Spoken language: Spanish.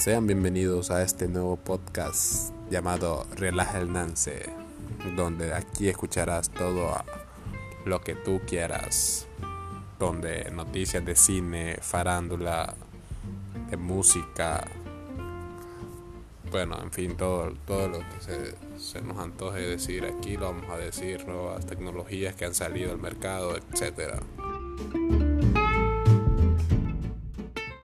Sean bienvenidos a este nuevo podcast llamado Relaja el Nance, donde aquí escucharás todo lo que tú quieras, donde noticias de cine, farándula, de música, bueno, en fin, todo, todo lo que se, se nos antoje decir aquí lo vamos a decir, nuevas tecnologías que han salido al mercado, etcétera.